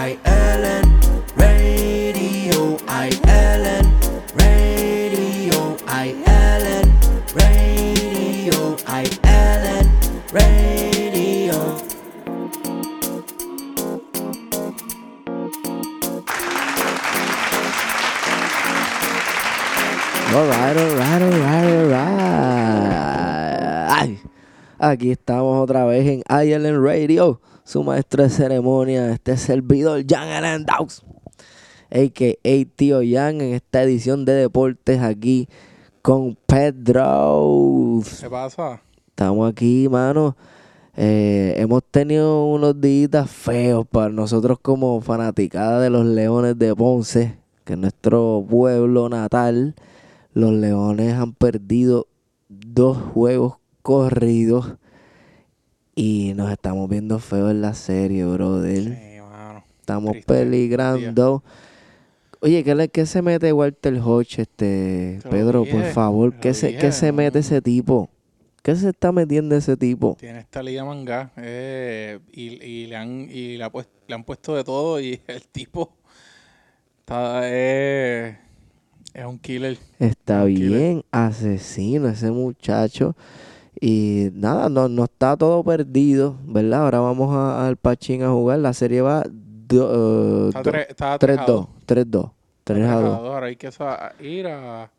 I Ellen Radio, I Ellen Radio, I Ellen Radio, I Ellen Radio. Alright, alright, alright, alright. Aquí estamos otra vez en ILN Radio, su maestro de ceremonia, este servidor Jan Daus, a.k.a. Tío Jan, en esta edición de deportes aquí con Pedro. ¿Qué pasa? Estamos aquí, mano. Eh, hemos tenido unos días feos para nosotros como fanaticada de los Leones de Ponce, que es nuestro pueblo natal. Los Leones han perdido dos juegos corridos y nos estamos viendo feos en la serie, brother. Sí, mano. Estamos triste peligrando. Oye, ¿qué, le- qué se mete Walter Hodge, este, Te Pedro, por favor? ¿Qué se, dije, ¿Qué se mete ese tipo? ¿Qué se está metiendo ese tipo? Tiene esta liga manga eh, y, y le han y le, ha puest- le han puesto de todo y el tipo está eh, es un killer. Está bien asesino ese muchacho. Y nada, no, no está todo perdido, ¿verdad? Ahora vamos a- al Pachín a jugar. La serie va do- eh, Está, do- tre- está 3-2. 3-2. 3 a 2. Ahora hay que ir a,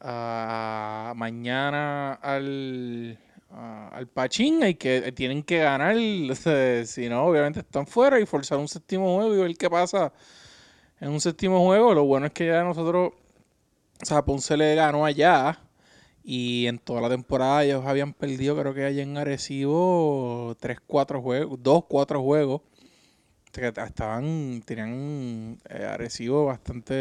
a mañana al a- al Pachín hay que tienen que ganar si no obviamente están fuera y forzar un séptimo juego y ver qué pasa en un séptimo juego lo bueno es que ya nosotros o sea Ponce le ganó allá y en toda la temporada ellos habían perdido creo que allá en Arecibo 3 4 juegos 2 4 juegos estaban tenían eh, Arecibo bastante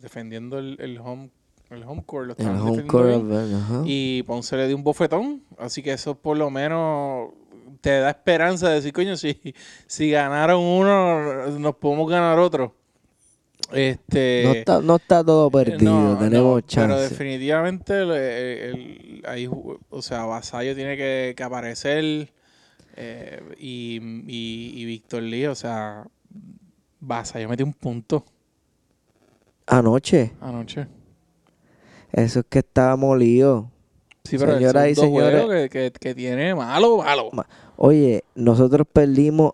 defendiendo el, el home el home court lo El estaban home defendiendo court, bien. ajá. Y Ponce le dio un bofetón. Así que eso por lo menos te da esperanza de decir, coño, si, si ganaron uno, nos podemos ganar otro. Este, no, está, no está todo perdido, no, no, tenemos Pero chance. definitivamente, el, el- ahí o sea, Vasallo tiene que, que aparecer. eh, y, y, y Víctor Lee, o sea, Vasallo metió un punto Anoche, anoche. eso es que estaba molido. Sí, pero Señoras y señores. que, que, que tiene malo, malo. Ma- Oye, nosotros perdimos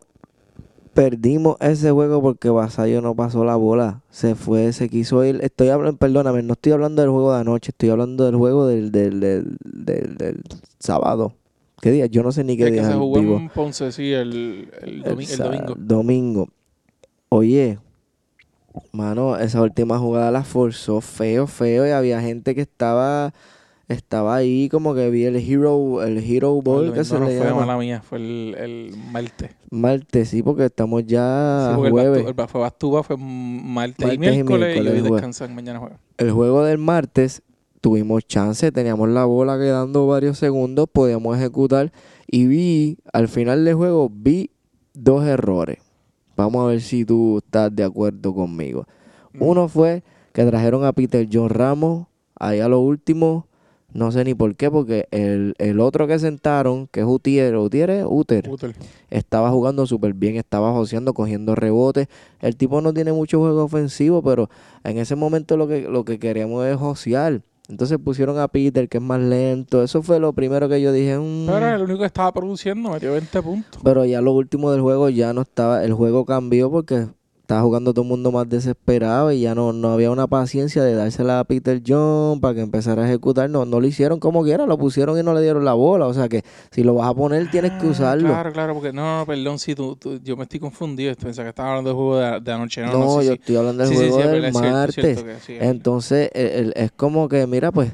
perdimos ese juego porque Vasallo no pasó la bola. Se fue, se quiso ir. Estoy hablando, perdóname, no estoy hablando del juego de anoche, estoy hablando del juego del, del, del, del- del sábado. ¿Qué día? Yo no sé ni qué Es que día se es jugó vivo. en Ponce, sí, el, el, domi- el sa- domingo. domingo. Oye, mano, esa última jugada la forzó feo, feo. Y había gente que estaba estaba ahí como que vi el hero, el hero ball el que se domingo le no fue llama. mala mía, fue el, el martes. Martes, sí, porque estamos ya Sí, porque el jueves. Bastu- el Ba- fue Bastuba fue martes, Martes y y miércoles y, hoy descansan, mañana juega. El juego del martes tuvimos chance, teníamos la bola quedando varios segundos, podíamos ejecutar y vi, al final del juego, vi dos errores. Vamos a ver si tú estás de acuerdo conmigo. Uno fue que trajeron a Peter John Ramos ahí a lo último, no sé ni por qué, porque el, el otro que sentaron, que es Utier, Utier, es Uter, Uter. estaba jugando súper bien, estaba joseando, cogiendo rebotes. El tipo no tiene mucho juego ofensivo, pero en ese momento lo que, lo que queríamos es josear. Entonces pusieron a Peter, que es más lento. Eso fue lo primero que yo dije. "Mm". Pero era el único que estaba produciendo, metió 20 puntos. Pero ya lo último del juego ya no estaba, el juego cambió porque estaba jugando todo el mundo más desesperado y ya no, no había una paciencia de dársela a Peter John para que empezara a ejecutar. No, no lo hicieron como quiera, lo pusieron y no le dieron la bola. O sea que si lo vas a poner tienes que Ah, usarlo. Claro, claro, porque no, no, perdón, sí, tú, tú- yo me estoy confundido. Pensaba que estaba hablando del juego de, de anoche. No, No, no, sí, yo estoy hablando del Sí, juego sí, del es martes. cierto que Entonces, el- el- es como que, mira, pues,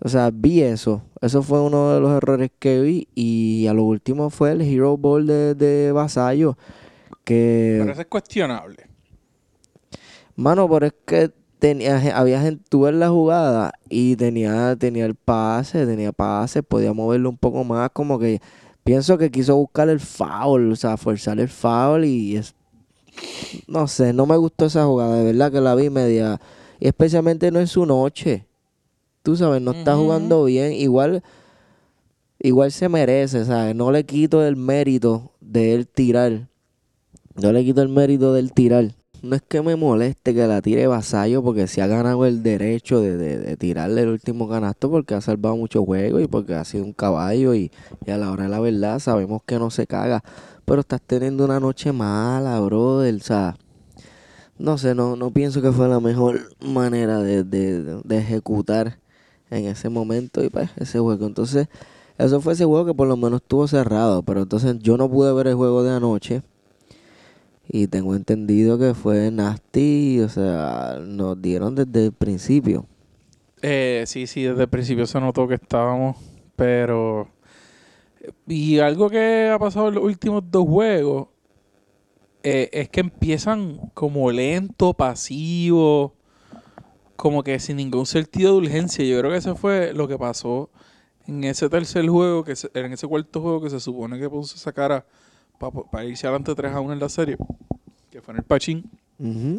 o sea, vi eso. Eso fue uno de los errores que vi. Y a lo último fue el Hero Ball de, de Vasallo. Que, Pero eso es cuestionable. mano, pero es que tenía, había gente, tú ves la jugada y tenía, tenía el pase, tenía pase, podía moverlo un poco más. Como que pienso que quiso buscar el foul, o sea, forzar el foul y es, no sé, no me gustó esa jugada, de verdad que la vi media, y especialmente no en su noche. Tú sabes, no está jugando bien, igual igual se merece, ¿sabes? No le quito el mérito de él tirar. No le quito el mérito del tirar. No es que me moleste que la tire vasallo porque se ha ganado el derecho de, tirarle el último canasto porque ha salvado muchos juegos y porque ha sido un caballo y, a la hora de la verdad sabemos que no se caga. Pero estás teniendo una noche mala, brother. O sea, no sé, no, no pienso que fue la mejor manera de, de- de ejecutar en ese momento y pues ese juego. Entonces, eso fue ese juego que por lo menos estuvo cerrado. Pero entonces yo no pude ver el juego de anoche. Y tengo entendido que fue nasty, o sea, nos dieron desde el principio. Eh, sí, sí, desde el principio se notó que estábamos, pero... Y algo que ha pasado en los últimos dos juegos eh, es que empiezan como lento, pasivo, como que sin ningún sentido de urgencia. Yo creo que eso fue lo que pasó en ese tercer juego, que se- en ese cuarto juego que se supone que puso esa para irse adelante 3 a 1 en la serie, que fue en el Pachín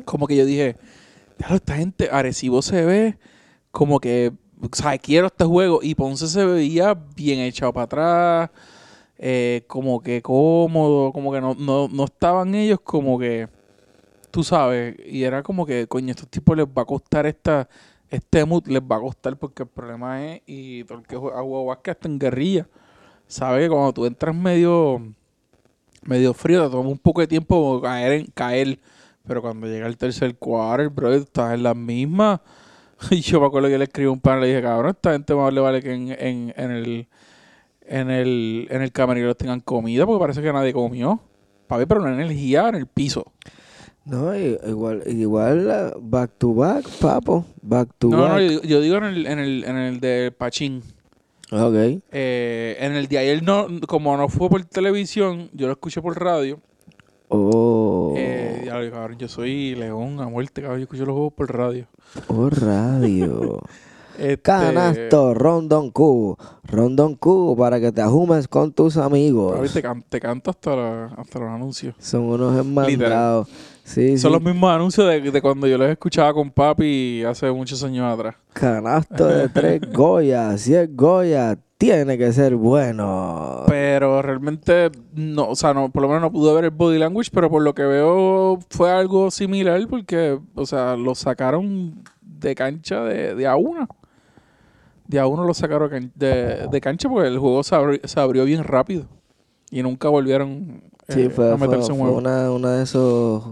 como que yo dije, "Diablo, esta gente, Arecibo se ve como que, o sea, quiero este juego. Y Ponce se veía bien echado para atrás, eh, como que cómodo, como que no, no, no estaban ellos como que, tú sabes, y era como que, coño, estos tipos les va a costar esta, este mood, les va a costar porque el problema es, y todo el que juega jugado básquet hasta en guerrilla, sabe que cuando tú entras medio, medio frío, te toma un poco de tiempo caer, en, caer pero cuando llega el tercer quarter, bro, estás en la misma. Y yo me acuerdo que le escribí un pan y le dije, cabrón, esta gente más le vale que en, en, en el en el en el camerino tengan comida, porque parece que nadie comió. Papi, pero no hay energía en el piso. No, igual, igual uh, back to back, papo, back to No, no, back. yo, yo digo en el, en el, en el de Pachín. Ok. Eh, en el de ayer, no, como no fue por televisión, yo lo escuché por radio. Oh, Eh, ya cabrón, yo soy león a muerte, cabrón, yo escucho los juegos por radio. oh, radio. Este, Canasto, Rondon Q, Rondon Q, para que te ajumes con tus amigos. Papi, te, can- te canto hasta, la- hasta los anuncios. Son unos hermandados. Sí, Son sí. los mismos anuncios de, de cuando yo los escuchaba con papi hace muchos años atrás. Canasto de tres Goya. Si es Goya, tiene que ser bueno. Pero realmente, no, o sea, no, por lo menos no pude ver el body language, pero por lo que veo fue algo similar porque, o sea, lo sacaron de cancha de, de a una. De a uno lo sacaron de, de cancha porque el juego se abrió, se abrió bien rápido. Y nunca volvieron eh, Sí, fue, a fue- fue una, una de esos,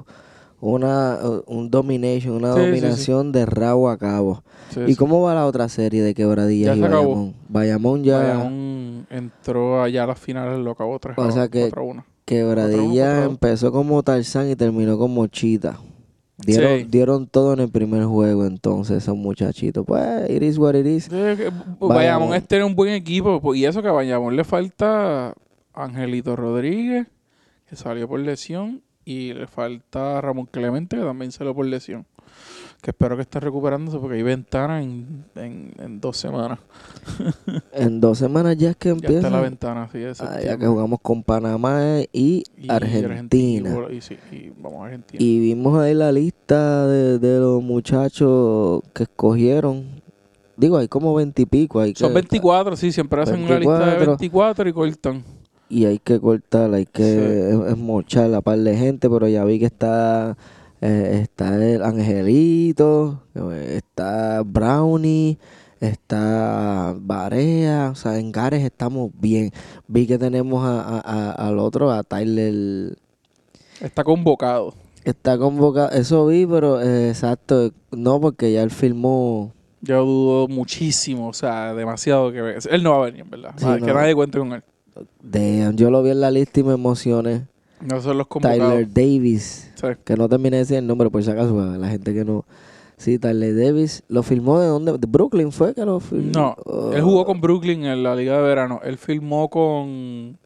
una, uh, un domination, una Sí, sí, sí. dominación de rabo a cabo. ¿Y cómo va la otra serie de Quebradillas Ya y. Bayamón? Bayamón ya, Bayamón entró allá a las finales, lo acabó 3 O sea que- 1. Quebradillas Cuatro, uno. empezó como Tarzán y terminó como Chita. Dieron, dieron todo en el primer juego, entonces, esos muchachitos. Pues, it is what it is. Bayamón Bayamón. es tener un buen equipo. pues, Y eso que a Bayamón le falta Angelito Rodríguez, que salió por lesión. Y le falta Ramón Clemente, que también salió por lesión. Que espero que esté recuperándose porque hay ventana en, en, en dos semanas. En dos semanas ya es que Ya está empieza. la ventana, sí, de Ah, ya que jugamos con Panamá y, Y Argentina. y- y sí, y vamos a Argentina. Y vimos ahí la lista de, de los muchachos que escogieron. Digo, hay como veintipico. Hay Son que, 24, sí, siempre hacen una lista de 24. 24 y cortan. Y hay que cortar, hay que Sí. es- es mochar la par de gente, pero ya vi que está eh, está el Angelito, está Brownie, está Barea, o sea, en Gares estamos bien. Vi que tenemos a, a- a- al otro, a Tyler, Está convocado. está convocado, eso vi, pero eh, exacto, no porque ya él filmó, Yo dudo muchísimo, o sea, demasiado que. Él no va a venir, en verdad. Sí, no. Que nadie cuente con él. Damn, yo lo vi en la lista y me emocioné. No son los convocados. Tyler Davis. Sí. Que no termine de decir el nombre, por si acaso, la gente que no. Sí, Tyler Davis. ¿Lo filmó de dónde? ¿De Brooklyn fue que lo filmó? No, Oh. él jugó con Brooklyn en la Liga de Verano. Él filmó con...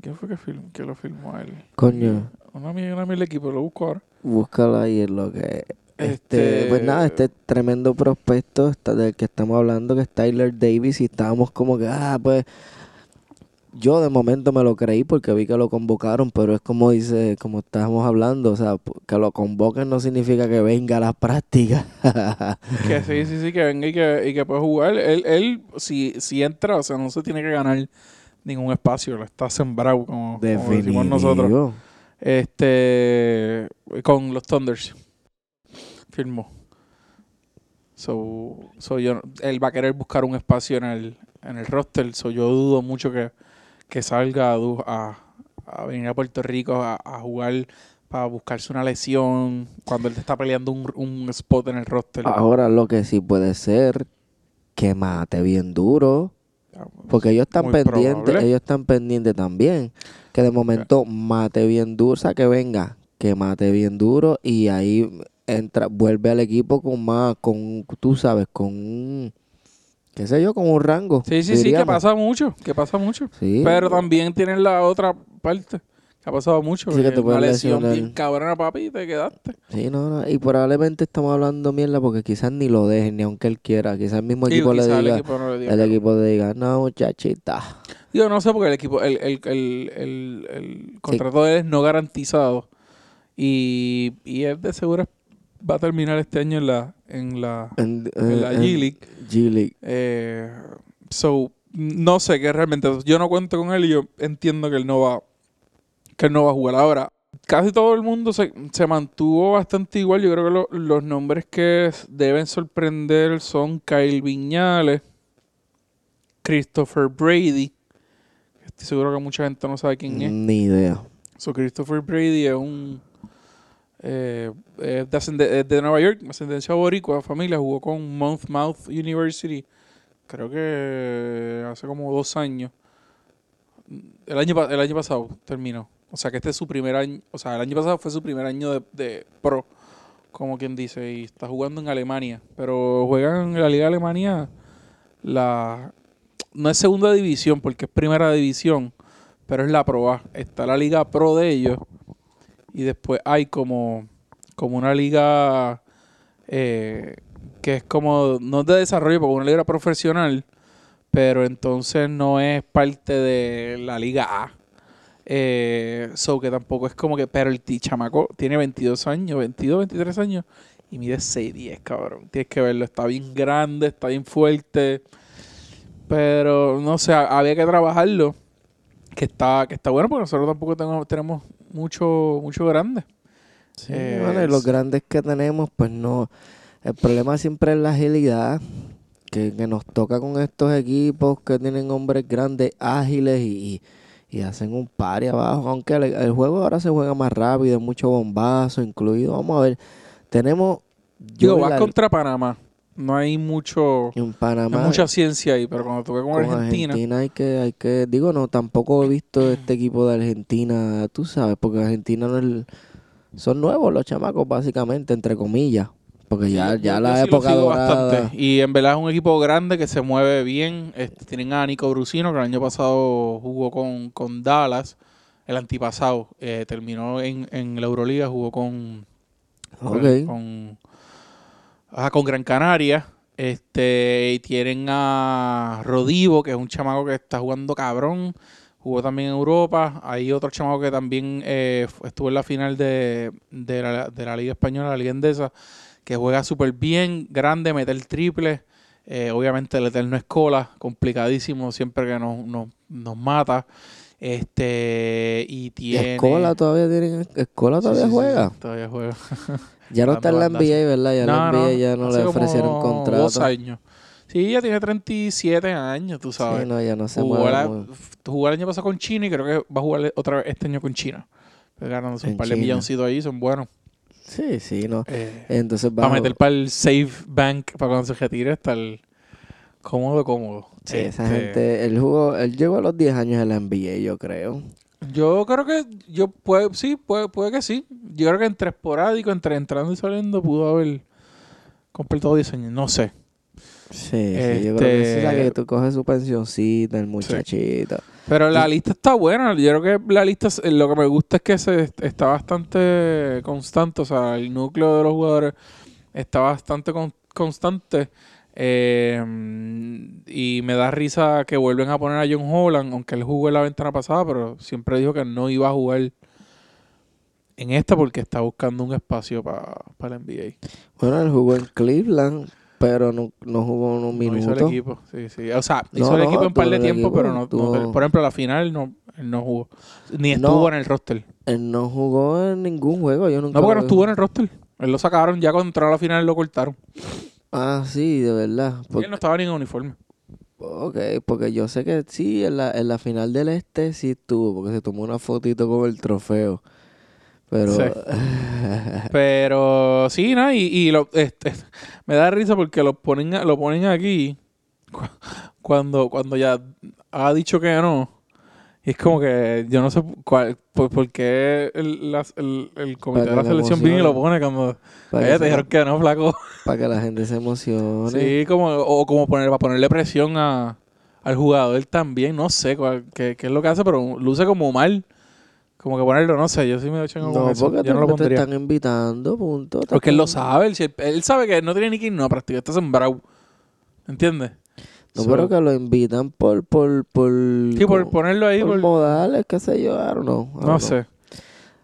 ¿Quién fue que, film... que lo filmó a él? Coño, Una amiga, una amiga equipo, lo busco ahora. búscalo ahí en lo que. Este, Este- Pues nada, este tremendo prospecto está- del que estamos hablando, que es Tyler Davis, y estábamos como que, ah, pues. Yo de momento me lo creí porque vi que lo convocaron, pero es como dice, como estábamos hablando, o sea, que lo convoquen no significa que venga a las prácticas. Que sí, sí, sí, que venga y que, y que puede jugar. Él, él si, si entra, o sea, no se tiene que ganar ningún espacio. Lo está sembrado, como, como decimos nosotros. Este. Con los Thunders. Firmó. So, so yo, él va a querer buscar un espacio en el, en el roster. So yo dudo mucho que, que salga a, a, venir a Puerto Rico a, a jugar para buscarse una lesión cuando él está peleando un, un spot en el roster. Ahora lo que sí puede ser que mate bien duro. Porque ellos están Muy pendientes, probable. ellos están pendientes también. Que de momento mate bien duro, o sea, que venga, que mate bien duro y ahí entra, vuelve al equipo con más, con, tú sabes, con un, qué sé yo, con un rango. Sí, sí, sí, que pasa mucho, que pasa mucho. Sí. Pero también tienen la otra parte, que ha pasado mucho. Sí, que te una lesión lesionar. bien cabrona, papi, y te quedaste. Sí, no, no, y probablemente estamos hablando mierda porque quizás ni lo dejen, ni aunque él quiera. Quizás el mismo equipo le el diga, equipo no le diga el equipo le diga, no, muchachita. Yo no sé porque el equipo, el, el, el, el, el contrato de él es no garantizado. Y, y él de seguro va a terminar este año en la, en la, En, en la en- G-League. G-League. Eh, so, no sé qué realmente. Yo no cuento con él y yo entiendo que él no va, que él no va a jugar ahora. Casi todo el mundo se, se mantuvo bastante igual. Yo creo que lo- los nombres que deben sorprender son Kyle Viñales, Christopher Brady. Estoy seguro que mucha gente no sabe quién es. Ni idea. So, Christopher Brady es un. Eh, ascende- es de Nueva York, ascendencia boricua, familia. Jugó con Monmouth University, creo que hace como dos años. El año, el año pasado terminó. O sea que este es su primer año. O sea, el año pasado fue su primer año de, de pro, como quien dice. Y está jugando en Alemania. Pero juegan en la Liga de Alemania. La, no es segunda división porque es primera división pero es la Pro A. Está la Liga Pro de ellos y después hay como, como una liga eh, que es como, no de desarrollo, porque una liga profesional, pero entonces no es parte de la Liga A. Eh, so que tampoco es como que, pero el chamaco tiene 22 años, 22, 23 años y mide 6'10, cabrón. Tienes que verlo, está bien grande, está bien fuerte. Pero no sé, había que trabajarlo que está que está bueno porque nosotros tampoco tenemos, tenemos mucho mucho grande. Sí, Eh, bueno, y los grandes que tenemos, pues no. El problema siempre es la agilidad que, que nos toca con estos equipos que tienen hombres grandes, ágiles y, y, y hacen un par abajo. Aunque el, el juego ahora se juega más rápido, mucho bombazo incluido. Vamos a ver, tenemos. Digo, vas la- contra Panamá. No hay mucho en no Panamá. hay mucha ciencia ahí, pero cuando toque con, con Argentina, Argentina hay que, hay que, digo, no, tampoco he visto este equipo de Argentina, tú sabes, porque Argentina no es, son nuevos los chamacos, básicamente, entre comillas, porque ya, ya la sí época dorada, Y en verdad es un equipo grande que se mueve bien. Este, tienen a Nico Brusino, que el año pasado jugó con, con Dallas. El antipasado eh, terminó en, en la Euroliga, jugó con, con, Ok. con, con Gran Canaria. Este, y tienen a Rodivo, que es un chamaco que está jugando cabrón. Jugó también en Europa. Hay otro chamaco que también eh, estuvo en la final de, de, la, de la Liga Española, la Liga Endesa, que juega súper bien, grande, mete el triple. Eh, obviamente el Eterno Escola, complicadísimo, siempre que nos, nos, nos mata. Este, y tiene... Escola todavía tienen, Escola todavía sí, sí, juega, sí, todavía juega. ya no está en la NBA, ¿verdad? Ya la NBA ya no le ofrecieron contrato, Dos años. Sí, ella tiene 37 años, tú sabes. sí, no, ya no se jugó, mueve la- jugó el año pasado con China y creo que va a jugar otra vez este año con China. Ganándose un par de milloncitos ahí, son buenos. sí, sí, no, Eh, entonces para vamos, meter para el Save Bank, para cuando se retire, está el cómodo, cómodo. sí, esa Este, gente, él jugó, él llegó a los 10 años en la NBA, yo creo, Yo creo que, yo puede, sí, puede, puede que sí. Yo creo que entre esporádico, entre entrando y saliendo, pudo haber completado 10 años. No sé. sí, sí, yo creo que sí, o sea, Este- que tú coges su pensioncita, el muchachito, Pero la lista está buena. Yo creo que la lista, es- lo que me gusta es que se está bastante constante. O sea, el núcleo de los jugadores está bastante con- constante. Eh, y me da risa que vuelven a poner a John Holland, aunque él jugó en la ventana pasada, pero siempre dijo que no iba a jugar en esta porque está buscando un espacio para la NBA. Bueno, él jugó en Cleveland, pero no, no jugó unos No hizo el minutos. equipo. Sí, sí. O sea, No, hizo el no, equipo un par tuvo de tiempo, equipo, pero no, no- tuvo- por ejemplo, la final no, Él no jugó. Ni No. estuvo en el roster. Él no jugó en ningún juego. Yo nunca No, porque no estuvo en el roster. Él lo sacaron ya cuando entró a la final lo cortaron. Ah, sí, de verdad. Y Por- él no estaba ni en uniforme. Ok, porque yo sé que sí, en la, en la final del este sí estuvo, porque se tomó una fotito con el trofeo. Pero. Sí. Pero sí, ¿no? Y, y lo, este, me da risa porque lo ponen, lo ponen aquí cu- cuando, cuando ya ha dicho que no. Y es como que yo no sé cuál, por, por qué el, las- el, el comité de la la selección viene y lo emocione. pone cuando para, "Oye, que te dijeron que no, flaco. para que la gente se emocione. Sí, como, o como poner, para ponerle presión a, al jugador también, no sé cuál, qué, qué es lo que hace, pero luce como mal. Como que ponerlo, no sé, yo sí me echo con No, eso. porque Yo no lo te, te pondría. están invitando, punto. Porque él lo sabe, él, él, sabe que no tiene ni que ir no practicar, está sembrado. ¿Entiendes? No, So, pero que lo invitan por. por, por Sí, por ponerlo ahí, por por- modales, qué sé yo, I don't know, I don't no know. sé.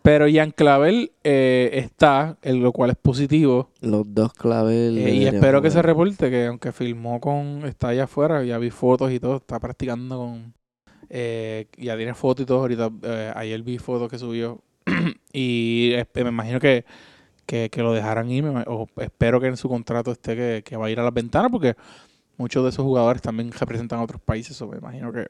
Pero Ian Clavel eh, está, en lo cual es positivo. Los dos claves. eh, y espero que se reporte que aunque filmó con, está allá afuera, ya vi fotos y todo, está practicando con, eh, ya tiene fotos y todo, ahorita, ayer vi fotos que subió. y me imagino que, que, que lo dejaran ir, me o espero que en su contrato esté que, que va a ir a las ventanas, porque muchos de esos jugadores también representan a otros países, o me imagino que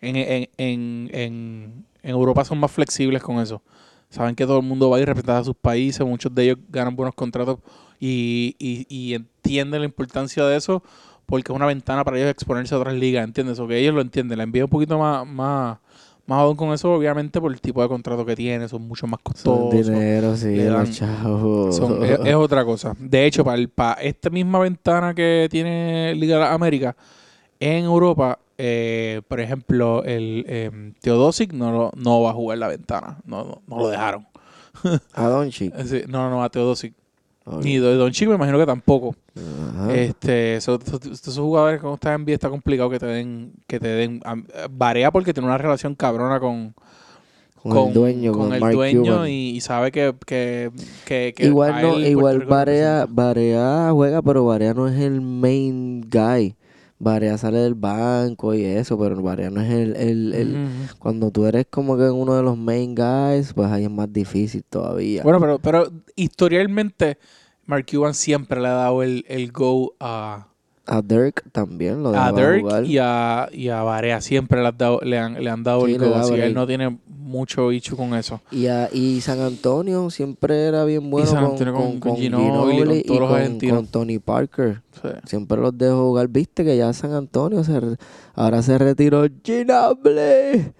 en, en, en, en, Europa son más flexibles con eso. Saben que todo el mundo va a ir representar a sus países, muchos de ellos ganan buenos contratos y, y, y entienden la importancia de eso porque es una ventana para ellos exponerse a otras ligas, ¿entiendes? O que ellos lo entienden, la envío un poquito más, más, más aún con eso, obviamente por el tipo de contrato que tiene, son mucho más Son costosos. dinero, sí, dan-. Son- es, es otra cosa. De hecho, para, el- para esta misma ventana que tiene Liga de Américas, en Europa, eh, por ejemplo, el eh, Teodosic no, lo- no va a jugar la ventana. No, no, no lo dejaron. A Doncic. Decir, no, no, a Teodosic. Ok. Ni Don Chico me imagino que tampoco. Ajá. Este, so- so- esos jugadores cuando estás en NBA está complicado que te den, que te den, Varea porque tiene una relación cabrona con, con, el dueño, con, el Mark dueño y, y sabe que, que, que, Igual no, igual representa. Barea juega, pero Barea no es el main guy. Barea sale del banco y eso, pero Barea no es el, el, el- cuando tú eres como que uno de los main guys, pues ahí es más difícil todavía. Bueno, pero, pero historialmente Mark Cuban siempre le ha dado el, el go a, a Dirk también lo a Dirk jugar. y a, y a Barea. Siempre le, han dado, le, han, le han dado Sí, el go. Así él no tiene mucho bicho con eso. Y, a- y San Antonio siempre era bien bueno San con, Antonio con- con, con con Ginobili, Ginobili todos y los con, argentinos. con Tony Parker. Sí. Siempre los dejó jugar. Viste que ya San Antonio se re- ahora se retiró Ginobili.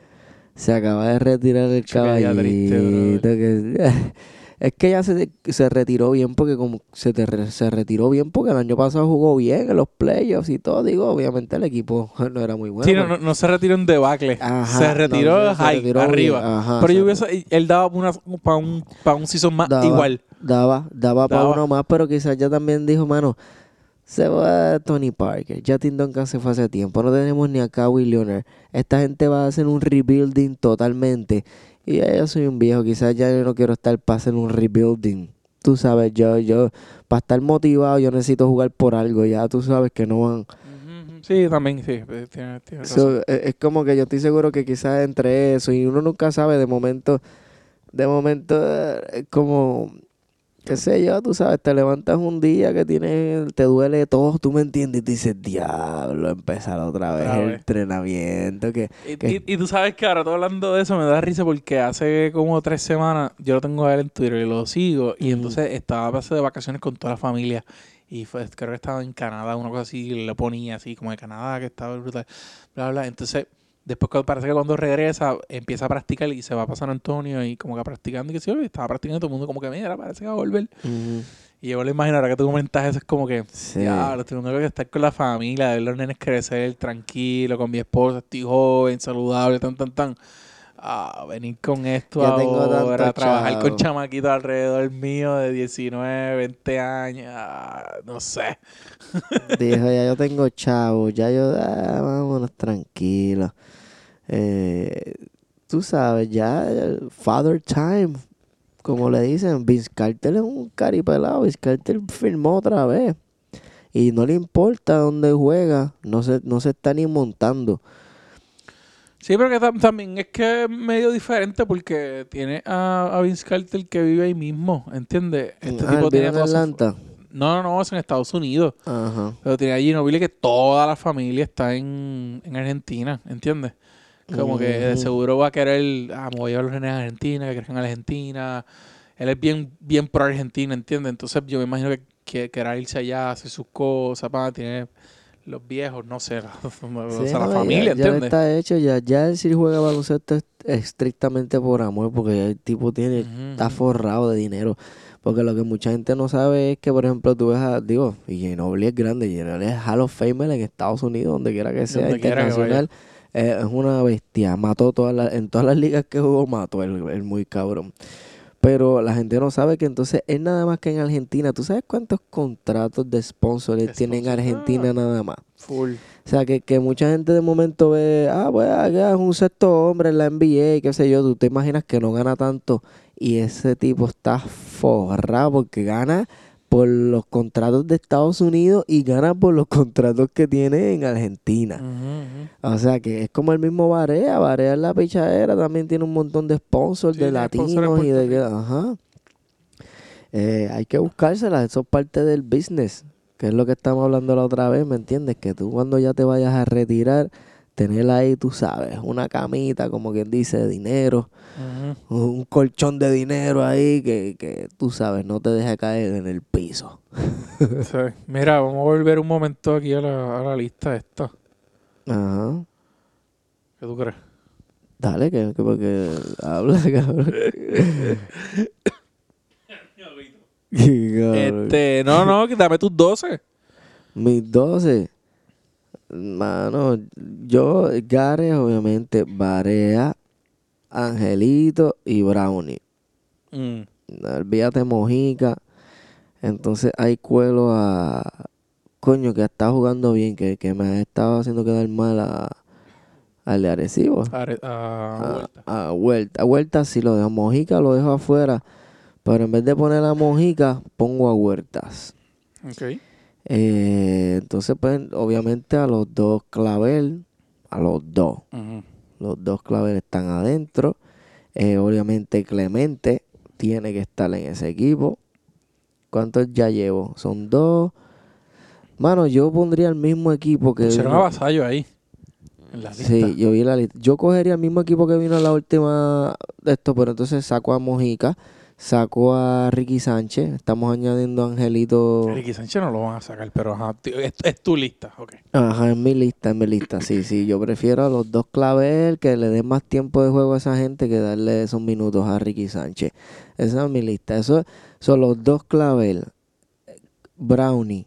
Se acaba de retirar el qué día triste, caballito. que- es que ya se, se retiró bien porque como se, te se retiró bien porque el año pasado jugó bien en los playoffs y todo. Digo, obviamente el equipo no era muy bueno. Sí, no, no, no se retiró en debacle. Ajá, se retiró no, se bien, arriba. ajá, Pero yo se- hubiese, él daba una, para un, para un season más Daba. igual. Daba, daba para uno más, pero quizás ya también dijo, mano, se va Tony Parker, ya Tim Duncan se fue hace tiempo, no tenemos ni a Kawhi Leonard. Esta gente va a hacer un rebuilding totalmente. Y ya yo soy un viejo, quizás ya yo no quiero estar para hacer un rebuilding. Tú sabes, yo, yo, para estar motivado, yo necesito jugar por algo, ya tú sabes que no van. Sí, también, sí. eh, Tiene. So, e- es como que yo estoy seguro que quizás entre eso y uno nunca sabe de momento, de momento eh, es como, qué sé yo, tú sabes, te levantas un día que tienes, te duele todo, tú me entiendes, y te dices, diablo, empezar otra vez Otra el vez. entrenamiento, que Y, y- y tú sabes que ahora todo hablando de eso me da risa porque hace como tres semanas yo lo tengo a él en Twitter y lo sigo y entonces estaba pasé de vacaciones con toda la familia y fue, creo que estaba en Canadá, una cosa así, y le ponía así como de Canadá que estaba brutal, bla, bla. Entonces después cuando- parece que cuando regresa empieza a practicar y se va para San Antonio y como que practicando y que sí, estaba practicando todo el mundo como que mira, parece que va a volver. Y yo lo imagino, ahora que tú comentas eso, es como que, Sí. ya, tengo que estar con la familia, ver los nenes crecer tranquilo, con mi esposa, estoy joven, saludable, tan, tan, tan. Ah, venir con esto Ya ahora, trabajar con chamaquitos alrededor mío de 19, 20 años, ah, no sé. dijo, ya yo tengo chavo, ya yo, ah, vámonos tranquilos. Eh, tú sabes, ya, father time, como le dicen, Vince Carter es un caripelado, Vince Carter firmó otra vez. Y no le importa dónde juega, no se, no se está ni montando. Sí, pero que tam- también es que es medio diferente porque tiene a, a Vince Carter que vive ahí mismo, ¿entiendes? Este Ah, tipo tiene en Atlanta. No, no, no, es en Estados Unidos. Ajá. Pero tiene a Ginobili que toda la familia está en, en Argentina, ¿entiendes? Como que de seguro va a querer, ah, me voy a llevar los nenes a Argentina, que crezcan en Argentina. Él es bien, bien pro Argentina, ¿entiendes? Entonces yo me imagino que, que querrá irse allá, hacer sus cosas, para tener los viejos, no sé, la, o sea, la familia, ya, ya ¿entiendes? está hecho, ya, ya él sí juega baloncesto es- estrictamente por amor, porque el tipo tiene, está forrado de dinero. Porque lo que mucha gente no sabe es que, por ejemplo, tú ves a, digo, y Ginobili es grande, Ginobili es Hall of Famer en Estados Unidos, donde quiera que sea, Donde quiera que internacional. Eh, es una bestia, mató todas las, en todas las ligas que jugó, mató el, el muy cabrón. Pero la gente no sabe que entonces él nada más que en Argentina, ¿tú sabes cuántos contratos de sponsor él De tiene en Argentina ah. nada más? Full. O sea, que, que mucha gente de momento ve, ah, pues acá es un sexto hombre en la NBA, qué sé yo, tú te imaginas que no gana tanto y ese tipo está forrado porque gana por los contratos de Estados Unidos y gana por los contratos que tiene en Argentina. Ujú. O sea, que es como el mismo Barea, Barea en la pichadera también tiene un montón de sponsors Sí, de sponsor latinos y de que, ajá. Eh, hay que buscárselas, eso es parte del business, que es lo que estamos hablando la otra vez, ¿me entiendes? Que tú cuando ya te vayas a retirar, tener ahí, tú sabes, una camita, como quien dice, de dinero, Un colchón de dinero ahí que, que tú sabes, no te deje caer en el piso. Sí. Mira, vamos a volver un momento aquí a la, a la lista esta. Ajá. ¿Qué tú crees? Dale, que, que porque habla, cabrón. Cabrón. Este, no, no, que dame tus 12. Mis 12. Mano, yo, Gare, obviamente, Barea, Angelito y Brownie. Mm. Olvídate Mojica. Entonces hay cuelo a. Coño, que está jugando bien, que, que me ha estado haciendo quedar mal a, al de Arecibo. Are- a vuelta. A, a vuelta. A vuelta sí lo dejo. Mojica lo dejo afuera. Pero en vez de poner a Mojica, pongo a Huertas. Ok. Eh, entonces, pues, obviamente a los dos clavel, a los dos. Los dos clavel están adentro. Eh, obviamente Clemente tiene que estar en ese equipo. ¿Cuántos ya llevo? Son dos. Mano, yo pondría el mismo equipo que... A vino- Vasallo ahí. En la lista. Sí, yo vi la lista. Yo cogería el mismo equipo que vino en la última de esto, pero entonces saco a Mojica, saco a Ricky Sánchez, estamos añadiendo a Angelito... Ricky Sánchez no lo van a sacar, pero ajá, es, es tu lista. Ok. Ajá, en mi lista, en mi lista, sí, sí. Yo prefiero a los dos clavel que le den más tiempo de juego a esa gente que darle esos minutos a Ricky Sánchez. Esa es mi lista. Eso son los dos clavel. Brownie,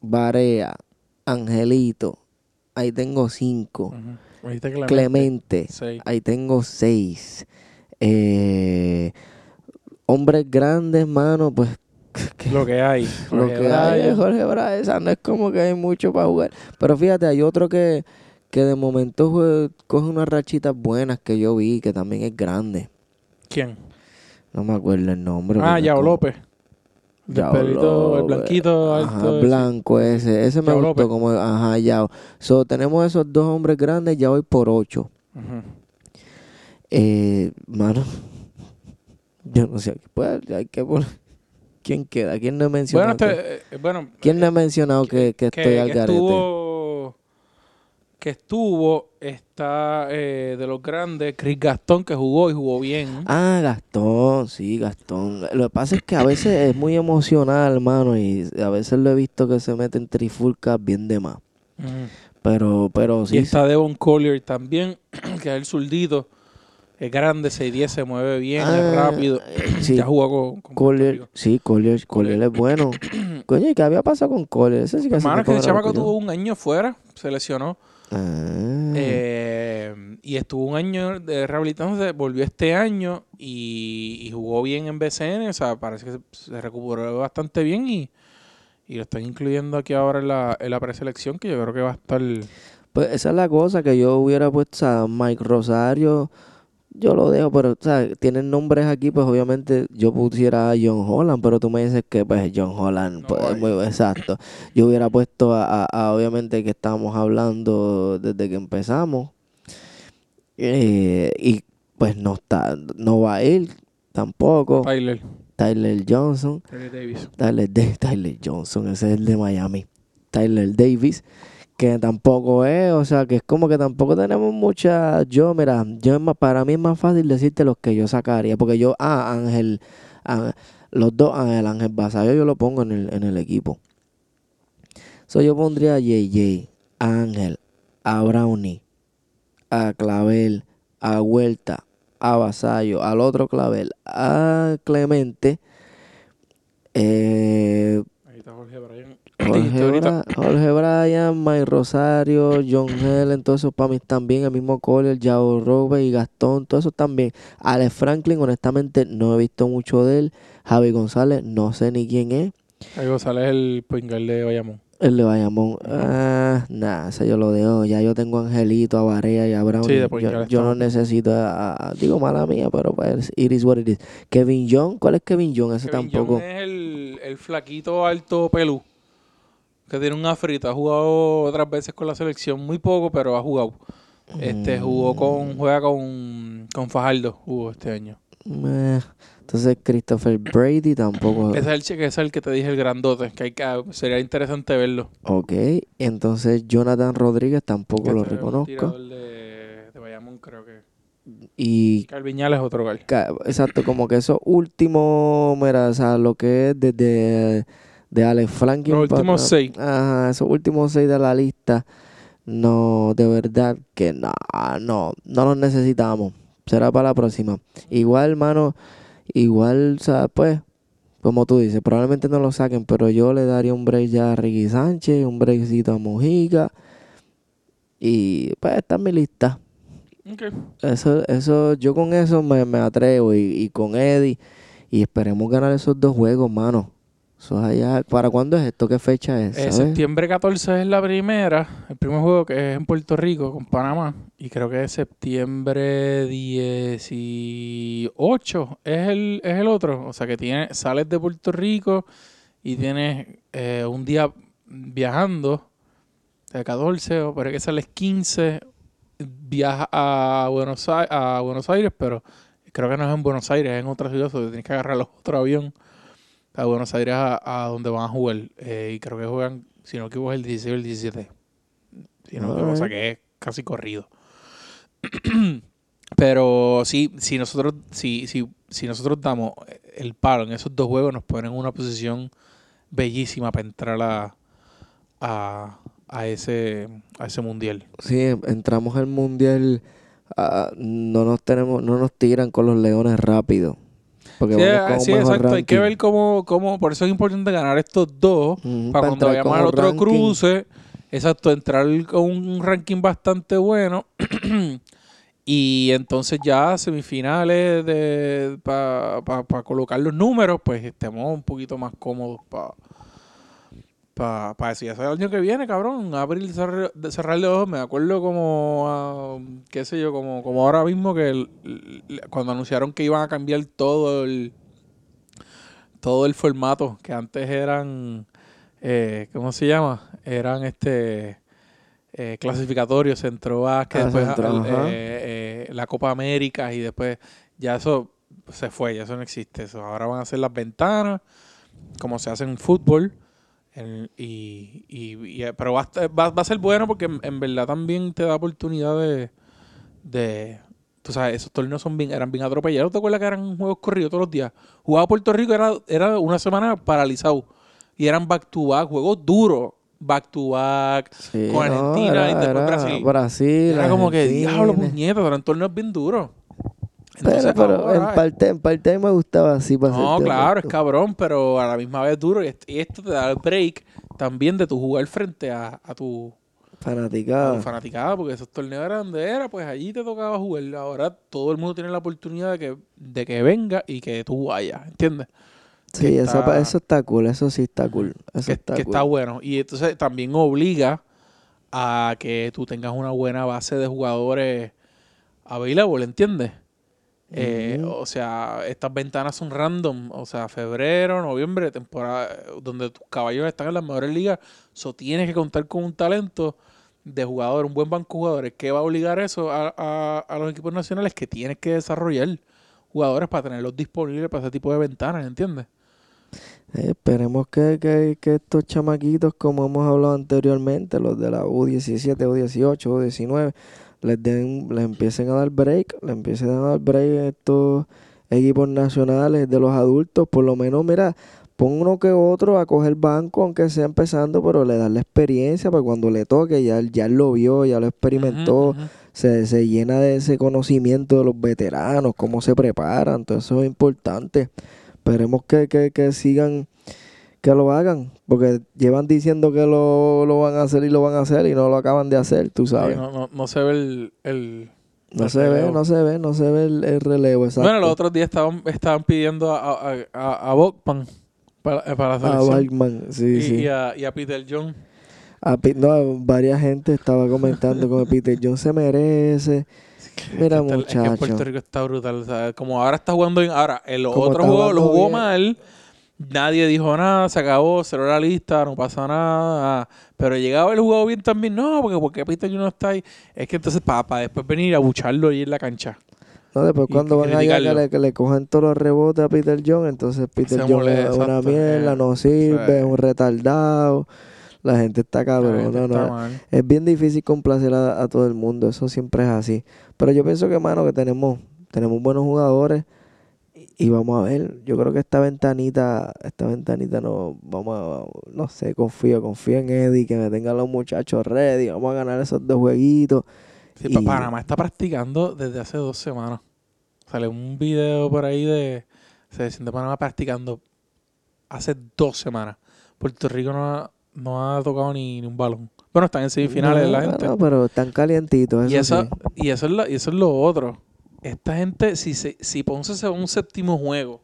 Barea, Angelito. Ahí tengo cinco. Dijiste Clemente. Clemente. Ahí tengo seis. Eh, hombres grandes, mano, pues que- Lo que hay. lo Jorge que hay es. Jorge. O sea, no es como que hay mucho para jugar. Pero fíjate, hay otro que, que de momento coge unas rachitas buenas que yo vi, que también es grande. ¿Quién? No me acuerdo el nombre. Ah, Yao como- López. El pelito, el blanquito, Ajá, alto. blanco ese. Ese me Yao gustó López. como, ajá, Yao. So, tenemos esos dos hombres grandes, ya voy por ocho. Ujú. Eh, mano, yo no sé, pues hay que poner. ¿Quién queda? ¿Quién no he mencionado? Bueno, que- eh, bueno, ¿Quién no eh, ha mencionado que, que estoy al garete? estuvo que estuvo está eh, de los grandes Chris Gastón que jugó y jugó bien Ah, Gastón, sí, Gastón. Lo que pasa es que a veces es muy emocional, hermano, y a veces lo he visto que se mete en trifulcas bien de más. Pero, pero y sí, está Devon Collier también que es el zurdito es grande 6'10 se mueve bien Ah, es rápido eh, sí. ya jugó con, con Collier, sí, Collier, Collier es bueno. Coño, ¿y qué había pasado con Collier? Ese sí que hermano es que ese chamaco tuvo un año fuera se lesionó Ah, Eh, y estuvo un año de rehabilitándose, volvió este año y, y jugó bien en BCN, o sea, parece que se, se recuperó bastante bien y, y lo están incluyendo aquí ahora en la, en la preselección, que yo creo que va a estar... Pues esa es la cosa que yo hubiera puesto a Mike Rosario. Yo lo dejo, pero, o sea, tienen nombres aquí, pues obviamente yo pusiera a John Holland, pero tú me dices que, pues, John Holland, No pues, es muy exacto. Yo hubiera puesto a, a- a, obviamente, que estábamos hablando desde que empezamos. Eh, y pues no está, no va a ir tampoco. Tyler. Tyler Johnson. Tyler Davis. Tyler, Tyler Johnson, ese es el de Miami. Tyler Davis, que tampoco es, o sea, que es como que tampoco tenemos mucha. Yo, mira, yo para mí es más fácil decirte los que yo sacaría, porque yo, ah, Ángel, ah, los dos, Ángel, Ángel Basayo, yo lo pongo en el, en el equipo. So, yo pondría a JJ, a Ángel, a Brownie, a Clavel, a Huerta, a Basayo, al otro Clavel, a Clemente. Eh, Ahí está Jorge Bryan. Jorge. Bra- Jorge Bryan, Mike Rosario, John Helen, todos esos para mí bien. El mismo Collier, Jao Robe y Gastón, todos esos bien. Alex Franklin, honestamente, no he visto mucho de él. Javi González, no sé ni quién es. Ahí González es el pingal de Bayamón. El de Bayamón, ah, nada, ese yo lo dejo. Ya yo tengo a Angelito, a Barea y a Brown. Sí, yo, yo no necesito, a, a- digo mala mía, pero pues, it is what it is. Kevin John, ¿cuál es Kevin John? Ese Kevin tampoco. Young es el, el flaquito alto pelú. Que tiene un afrita. Ha jugado otras veces con la selección. Muy poco, pero ha jugado. Este jugó con, juega con, con Fajardo, jugó este año. Meh. Entonces, Christopher Brady tampoco. Es el que es el que te dije, el grandote, que, hay que sería interesante verlo. Ok, entonces Jonathan Rodríguez tampoco Que lo este es un reconozco. de, de Bayamón, creo que. Y Calviñal es otro gal. exacto, como que esos últimos, mira, o sea, lo que es desde de Alex Franklin. Los últimos seis. Ajá, esos últimos seis de la lista. No, de verdad que no, no, no los necesitamos. Será para la próxima. Igual, hermano, igual, o sea, pues, como tú dices, probablemente no lo saquen, pero yo le daría un break ya a Ricky Sánchez, un breakcito a Mojica. Y pues está en mi lista. Ok. Eso, eso, yo con eso me, me atrevo y, y con Eddie. Y esperemos ganar esos dos juegos, mano. Allá. ¿Para cuándo es esto? ¿Qué fecha es? Eh, septiembre 14 es la primera, el primer juego que es en Puerto Rico con Panamá. Y creo que es septiembre 18 es el, es el otro. O sea que tiene, sales de Puerto Rico y tienes eh, un día viajando, de 14, o parece que sales 15, viajas a Buenos, Aires, a Buenos Aires, pero creo que no es en Buenos Aires, es en otra ciudad, o sea, tienes que agarrar otro avión a Buenos Aires a, a donde van a jugar. Eh, y creo que juegan, si no equivoco, es el 16 o el 17. Si no me equivoco, o sea que es casi corrido. Pero sí, si nosotros, si, si, si nosotros damos el palo en esos dos juegos, nos ponen en una posición bellísima para entrar a, a, a ese, a ese mundial. Sí, entramos al mundial. ah, no nos tenemos, no nos tiran con los leones rápido. Porque Sí, mejor exacto. Hay que ver cómo, cómo, por eso es importante ganar estos dos. Para para cuando vayamos al otro ranking. cruce, exacto, entrar con un ranking bastante bueno. y entonces ya semifinales de para colocar los números, pues estemos un poquito más cómodos para para pa sea el año que viene, cabrón, abril cerrar, los ojos. Me acuerdo como, ah, qué sé yo, como, como ahora mismo que el- el- cuando anunciaron que iban a cambiar todo el todo el formato, que antes eran, eh, ¿cómo se llama? Eran este eh, clasificatorios, centro básquet, Ah, después centro, ajá. eh, la Copa América y después ya eso se fue, ya eso no existe. Eso ahora van a hacer las ventanas, como se hace en fútbol. Y, y- y- pero va a, estar- va, va a ser bueno porque en, en verdad también te da oportunidad de, de tú sabes, esos torneos son bien, eran bien atropellados. ¿Te acuerdas que eran juegos corridos todos los días? Jugaba Puerto Rico, era, era una semana paralizado. Y eran back to back, juegos duros. Back to back. Sí, con no, Argentina era- y después era Brasil. Brasil, Era como que, diablo, puñetas, eran torneos bien duros. Entonces, Pero, pero en parte, en parte me gustaba así para no, claro, es cabrón, pero a la misma vez duro. Y est- y esto te da el break también de tu jugar frente a, a tu, a tu Fanaticada. fanaticada, porque esos torneos eran donde era, pues allí te tocaba jugar. Ahora todo el mundo tiene la oportunidad de que, de que venga y que tú vayas, ¿entiendes? Sí, que pa- está- eso está cool, eso sí está cool. Eso que, está que cool. está bueno. Y entonces también obliga a que tú tengas una buena base de jugadores available, ¿entiendes? Eh. O sea, estas ventanas son random. O sea, febrero, noviembre, temporada donde tus caballos están en las mejores ligas. So tienes que contar con un talento de jugadores, un buen banco de jugadores, ¿qué va a obligar eso a, a- a los equipos nacionales? Que tienes que desarrollar jugadores para tenerlos disponibles para ese tipo de ventanas, ¿entiendes? Eh, esperemos que, que, que estos chamaquitos, como hemos hablado anteriormente, los de la U17, U18, U19, les, den, les empiecen a dar break, les empiecen a dar break a estos equipos nacionales de los adultos. Por lo menos, mira, pon uno que otro a coger banco, aunque sea empezando, pero le dan la experiencia para cuando le toque, ya, ya lo vio, ya lo experimentó, se, se llena de ese conocimiento de los veteranos, cómo se preparan, todo eso es importante. Esperemos que, que, que sigan, que lo hagan, porque llevan diciendo que lo, lo van a hacer y lo van a hacer y no lo acaban de hacer, tú Sí, sabes. no, no, no se ve el... el- no el se ve, no se ve, no se ve el, el relevo, exacto. Bueno, los otros días estaban, estaban pidiendo a, a, a, a Bogman para, eh, para la a. Balkman, sí, y, sí. y a, y a Peter John. A no, varias gente estaba comentando con Peter John se merece. Mira, Es que Es que. Puerto Rico está brutal. sea, como ahora está jugando bien. Ahora, el Como otro juego lo jugó bien. mal. Nadie dijo nada, se acabó, cerró la lista, no pasa nada. Pero llegaba el juego bien también. No, porque, porque Peter John no está ahí. Es que entonces, para después venir a bucharlo ahí en la cancha. No, después cuando van allá que criticarlo. le, que le cogen todos los rebotes a Peter John, entonces Peter Se John molesta, es una mierda, no sirve, sí. es un retardado. La gente está cabrón, no, no. Es bien difícil complacer a, a todo el mundo, eso siempre es así. Pero yo pienso que, mano, que tenemos, tenemos buenos jugadores y, vamos a ver. Yo creo que esta ventanita, esta ventanita no, vamos a, no sé, confío, confío en Eddie, que me tengan los muchachos ready, vamos a ganar esos dos jueguitos. Sí, Pa- Y- Panamá está practicando desde hace dos semanas. Sale un video por ahí de Selección de Panamá practicando hace dos semanas. Puerto Rico no ha, no ha tocado ni, ni un balón. Bueno, están en semifinales No, la gente. no, pero están calientitos, y, eso eso, sí. y, eso es lo, y eso es lo otro. Esta gente, si, se, si Ponce se va a un séptimo juego,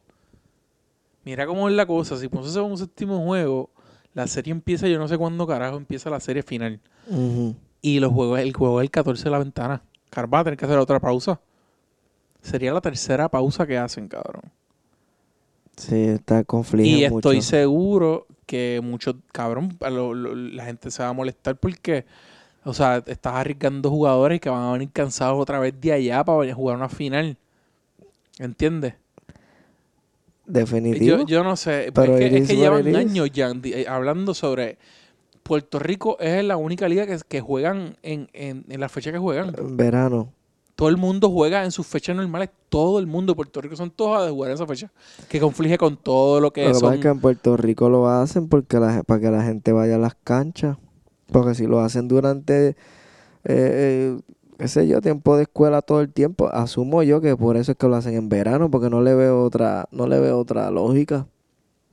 mira cómo es la cosa. Si Ponce se va a un séptimo juego, la serie empieza, yo no sé cuándo carajo empieza la serie final. Y los juegos, el juego es el 14 de la ventana. Car va a tener que hacer otra pausa. Sería la tercera pausa que hacen, cabrón. Sí, está conflicto y mucho. estoy seguro que muchos, cabrón, a lo- lo- la gente se va a molestar porque, o sea, estás arriesgando jugadores que van a venir cansados otra vez de allá para venir a jugar una final. ¿Entiendes? Definitivo. Yo, yo no sé. Pero es que, es llevan años ya eh, hablando sobre. Puerto Rico es la única liga que, que juegan en, en, en la fecha que juegan. En verano. Todo el mundo juega en sus fechas normales. Todo el mundo de Puerto Rico son todos a jugar en esa fecha. Que conflige con todo lo que Lo que pasa es que en Puerto Rico lo hacen porque la, para que la gente vaya a las canchas. Porque si lo hacen durante, eh, eh, qué sé yo, tiempo de escuela todo el tiempo, asumo yo que por eso es que lo hacen en verano, porque no le veo otra, no le veo otra lógica.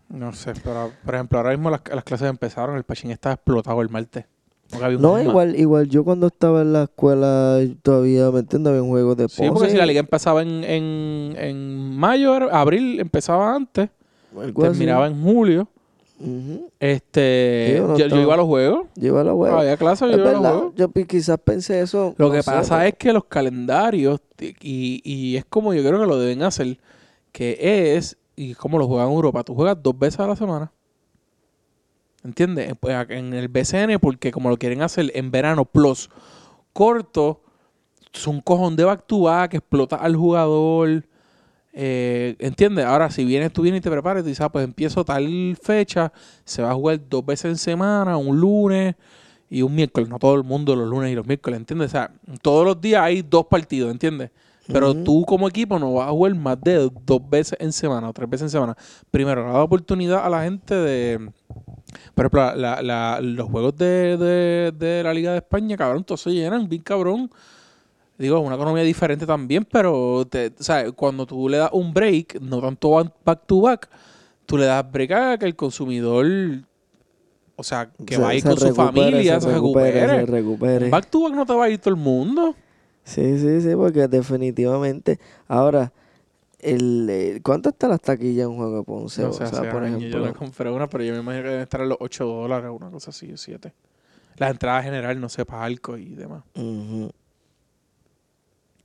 No sé, pero por ejemplo, ahora mismo las, las clases empezaron. El Pachín estaba explotado el martes. No, un igual, igual yo cuando estaba en la escuela todavía, ¿me entiendes? Había juegos de Sí, porque Ponce, si la liga empezaba en, en, en mayo, abril empezaba antes, así. terminaba en julio. Este, yo, iba a los juegos. Yo iba a la web. Había clases, Es yo iba a los juegos. yo quizás pensé eso. Lo no que sé, pasa pero- es que los calendarios, y, y es como yo creo que lo deben hacer, que es, y como lo juegan en Europa, tú juegas dos veces a la semana. ¿Entiendes? Pues en el BCN, porque como lo quieren hacer en verano plus corto, es un cojón de back to back, explota al jugador. Eh, ¿Entiendes? Ahora, si vienes tú vienes y te preparas, y dices, ah, pues empiezo tal fecha, se va a jugar dos veces en semana, un lunes y un miércoles. No todo el mundo los lunes y los miércoles, ¿entiendes? O sea, todos los días hay dos partidos, ¿entiendes? Pero Ujú. tú como equipo no vas a jugar más de dos veces en semana o tres veces en semana. Primero, le da oportunidad a la gente de... Por ejemplo, la- la- los juegos de, de- de la Liga de España, cabrón, todos se llenan, bien cabrón. Digo, una economía diferente también, pero te, o sea, cuando tú le das un break, no tanto ba- back to back, tú le das break a que el consumidor, o sea, que se- va a ir se con su familia, se recupere. Se recupere. Back to back no te va a ir todo el mundo. Sí, sí, sí, porque definitivamente. Ahora, el, el- ¿cuánto está las taquillas en un juego de Ponce? No o sea, hace por años ejemplo. yo no compré una, pero yo me imagino que deben estar a los 8 dólares, una cosa así, o 7. La entrada general, no sé, palco y demás. Ujú.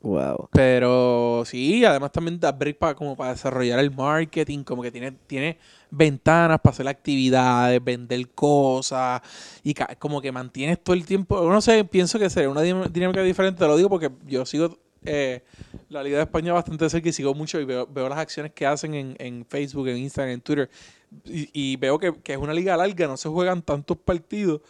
Wow. Pero sí, además también da break para como para desarrollar el marketing, como que tiene, tiene ventanas para hacer actividades, vender cosas, y como que mantienes todo el tiempo. No sé, pienso que sería una dinámica diferente, te lo digo porque yo sigo eh, la Liga de España bastante cerca y sigo mucho y veo, veo las acciones que hacen en, en Facebook, en Instagram, en Twitter. Y, y veo que, que es una liga larga, no se juegan tantos partidos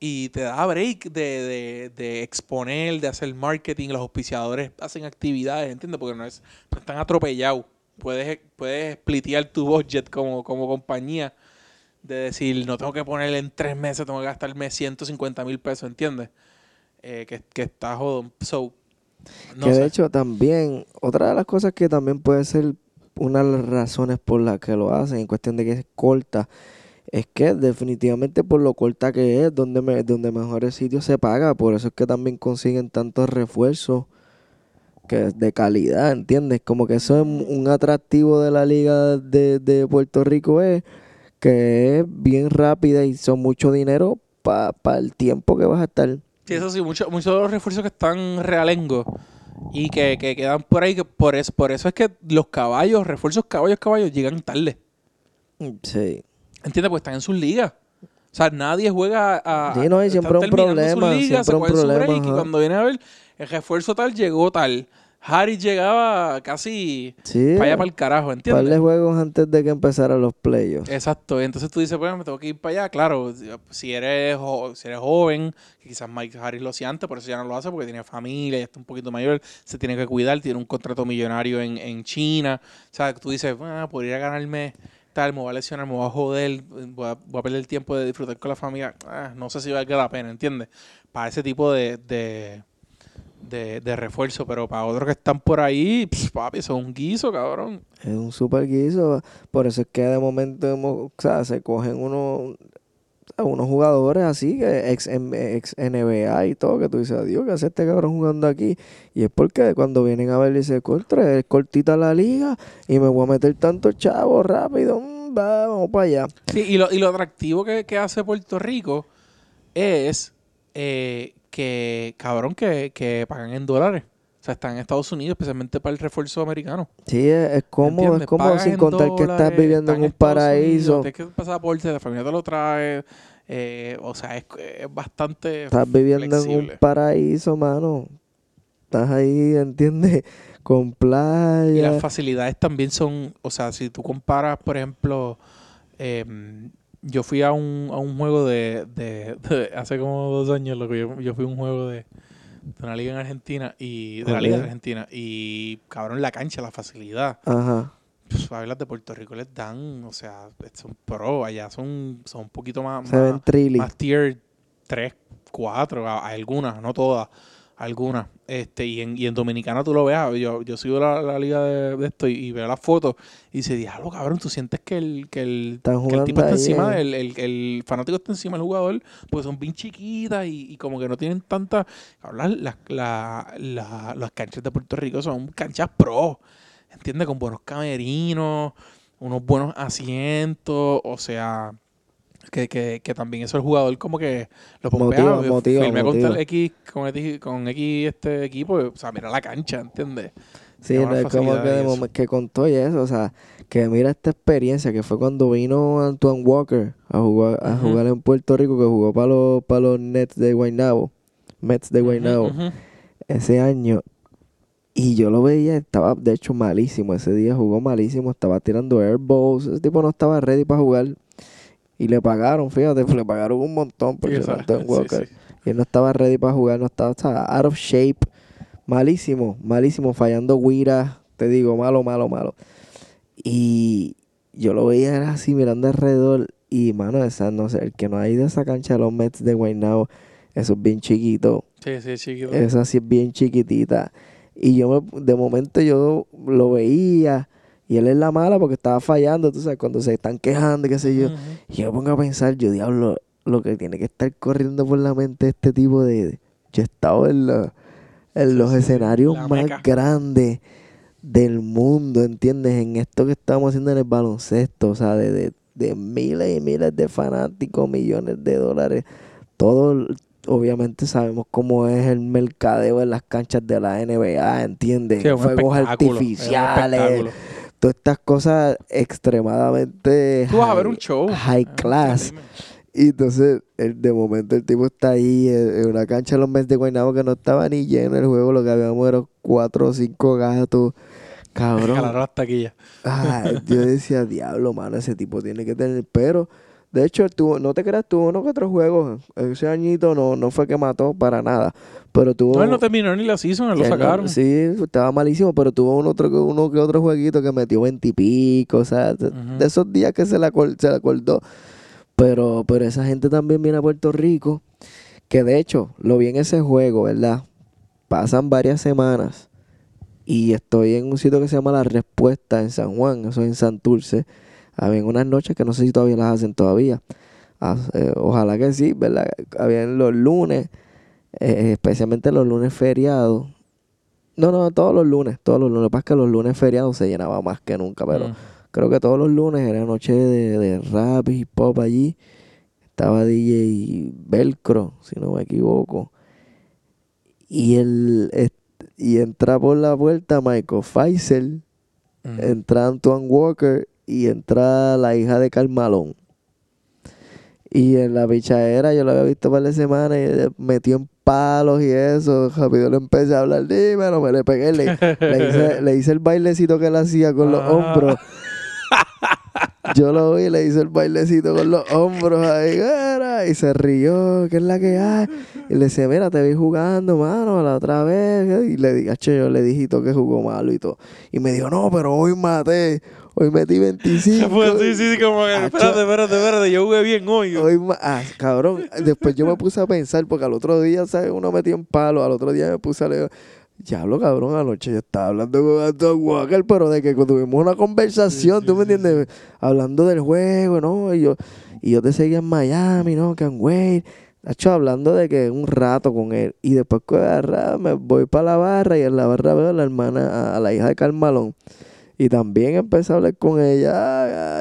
y te da break de, de, de exponer, de hacer marketing, los auspiciadores hacen actividades, ¿entiendes? Porque no, es, no están atropellados. Puedes, puedes splitear tu budget como, como compañía, de decir, no tengo que ponerle en tres meses, tengo que gastarme 150 mil pesos, ¿entiendes? Eh, que, que está jodón. So, no que sé. de hecho también, otra de las cosas que también puede ser una de las razones por las que lo hacen, en cuestión de que es corta, es que definitivamente por lo corta que es, donde, me, donde mejores sitios se paga, por eso es que también consiguen tantos refuerzos que es de calidad, ¿entiendes? Como que eso es un atractivo de la liga de, de Puerto Rico es que es bien rápida y son mucho dinero para el tiempo que vas a estar. Sí, eso sí, muchos muchos de los refuerzos que están realengos y que, que quedan por ahí, que por eso, por eso es que los caballos, refuerzos caballos, caballos, llegan tarde. Sí. ¿Entiendes? Porque están en sus ligas. O sea, nadie juega a. Sí, no, y siempre un problema, ligas, siempre un problema, break, y cuando viene a ver, el refuerzo tal llegó tal. Harry llegaba casi Sí. para allá para el carajo, par de ¿entiendes? juegos antes de que empezaran los playoffs. Exacto, entonces tú dices, pues me tengo que ir para allá. Claro, si eres, si eres joven, que quizás Mike Harris lo hacía antes, por eso ya no lo hace, porque tiene familia, ya está un poquito mayor, se tiene que cuidar, tiene un contrato millonario en, en China. O sea, tú dices, ah, podría ganarme tal, me voy a lesionar, me voy a joder, voy a, a perder el tiempo de disfrutar con la familia. Ah, no sé si valga la pena, ¿entiendes? Para ese tipo de, de, de, refuerzo, pero para otros que están por ahí, papi, eso es un guiso, cabrón. Es un super guiso. Por eso es que de momento o sea, se cogen unos, unos jugadores así, que ex, ex NBA y todo, que tú dices, adiós, ¿qué hace este cabrón jugando aquí? Y es porque cuando vienen a ver, dice, contra, es cortita la liga y me voy a meter tantos chavos rápido, mm, va, vamos para allá. Sí, y lo, y lo atractivo que, que hace Puerto Rico es eh, que, cabrón, que, que pagan en dólares. Sea, están en Estados Unidos, especialmente para el refuerzo americano. Sí, es, ¿Entiendes? es Pagas sin contar que estás viviendo en un Estados paraíso. Tienes que pasaporte, la familia te lo trae. eh, o sea, es, es bastante Estás viviendo en un paraíso, mano. Estás ahí, ¿entiendes? Con playa. Y las facilidades también son, o sea, si tú comparas, por ejemplo, em, yo fui a un, a un juego de, de- de- hace como dos años, loco, yo, yo fui a un juego de, de una liga en Argentina y de la liga. Argentina y cabrón la cancha, la facilidad. Ajá. Pues, a ver, las de Puerto Rico les dan, o sea, son pro, allá son, son un poquito más, Se más, ven más tier 3, 4, a- a algunas, no todas, algunas. Este, y en, y en Dominicana tú lo veas, yo, yo sigo la, la liga de, de esto y, y veo las fotos y dice, diablo, cabrón, tú sientes que el, que el, que el tipo está encima, eh. del el, el fanático está encima del jugador, porque son bien chiquitas y, y como que no tienen tanta... cabrón, Las, la- la- las canchas de Puerto Rico son canchas pro, ¿entiendes? Con buenos camerinos, unos buenos asientos, o sea, que, que, que también eso el jugador como que lo pompea. Motiva, Yo motiva, firmé motiva. X, con X, con X este equipo, o sea, mira la cancha, ¿entiendes? Sí, no es como que, de que con todo y eso, o sea, que mira esta experiencia que fue cuando vino Antoine Walker a jugar, a jugar en Puerto Rico, que jugó para los, para los Nets de Guaynabo, Mets de Guaynabo, ese año. Y yo lo veía, estaba de hecho malísimo. Ese día jugó malísimo, estaba tirando airballs. Ese tipo no estaba ready para jugar. Y le pagaron, fíjate, le pagaron un montón por esa- Antoine sí, Walker. sí. Y él no estaba ready para jugar, no estaba, estaba out of shape. Malísimo, malísimo, fallando guiras. Te digo, malo, malo, malo. Y yo lo veía así mirando alrededor. Y mano, esa, no sé, el que no ha ido a esa cancha de los Mets de Guaynabo, eso es bien chiquito. Sí, sí, chiquito. Esa sí es bien chiquitita. Y yo me- de momento yo lo veía. Y él es la mala porque estaba fallando, tú sabes, cuando se están quejando, qué sé yo. Y yo me pongo a pensar, yo diablo, lo que tiene que estar corriendo por la mente de este tipo de... Yo he estado en, la- en Sí, los sí, escenarios la más meca. grandes del mundo, ¿entiendes? En esto que estamos haciendo en el baloncesto, o sea, de, de, de miles y miles de fanáticos, millones de dólares, todo, obviamente sabemos cómo es el mercadeo en las canchas de la NBA, ¿entiendes? Sí, Fuegos espectáculo, es un artificiales. Todas estas cosas extremadamente Tú vas a ver high- un show. high Ah, class. Y entonces, el- de momento, el tipo está ahí en, en una cancha de los Mets de Guaynabo que no estaba ni lleno el juego, lo que habíamos eran cuatro o cinco gatos. Cabrón. Las taquillas. Ah, yo decía, diablo, mano, ese tipo tiene que tener. Pero, de hecho, tuvo, no te creas, tuvo uno que otros juegos. Ese añito no, no fue que mató para nada. Pero tuvo. No, él no terminó ni la season, él lo no- sacaron. sí, estaba malísimo, pero tuvo uno, otro, que- uno que otro jueguito que metió veintipico, o sea, de, esos días que se acor- se le acordó. Pero, pero esa gente también viene a Puerto Rico, que de hecho, lo vi en ese juego, ¿verdad? Pasan varias semanas y estoy en un sitio que se llama La Respuesta en San Juan, eso es en Santurce. Habían unas noches que no sé si todavía las hacen todavía. Eh, ojalá que sí, ¿verdad? Habían los lunes, eh, especialmente los lunes feriados. No, no, todos los lunes, todos los lunes. Lo que pasa es que los lunes feriados se llenaba más que nunca, pero Mm. creo que todos los lunes era noche de, de rap y hip hop allí. Estaba DJ Velcro, si no me equivoco. Y el y entra por la puerta Michael Faisal, Mm. entra Antoine Walker y entra la hija de Carmalón. Y en la pichadera yo lo había visto para la semana y metió en palos y eso. Rápido le empecé a hablar, dímelo, me le pegué. Le, le hice, le hice el bailecito que él hacía con los Ah. hombros. Yo lo vi, le hice el bailecito con los hombros ahí, era, y se rió, ¿qué es la que hay? Y le decía, mira, te vi jugando, mano, la otra vez. Y le dije, "Acho, yo le todo que jugó malo y todo. Y me dijo, no, pero hoy maté, hoy metí 25. Pues sí, sí, sí, como que, espérate, espérate, espérate, yo jugué bien hoy. Hoy ah, cabrón, después yo me puse a pensar, porque al otro día, ¿sabes? Uno metió en palo, al otro día me puse a leer. Diablo, cabrón, anoche yo estaba hablando con Anton Walker, pero de que tuvimos una conversación, Sí, ¿tú sí, me sí, entiendes? Hablando del juego, ¿no? Y yo, y yo te seguía en Miami, ¿no? Que en Wade. Hacho, hablando de que un rato con él. Y después que me voy para la barra y en la barra veo a la hermana, a, la hija de Carmalón. Y también empecé a hablar con ella,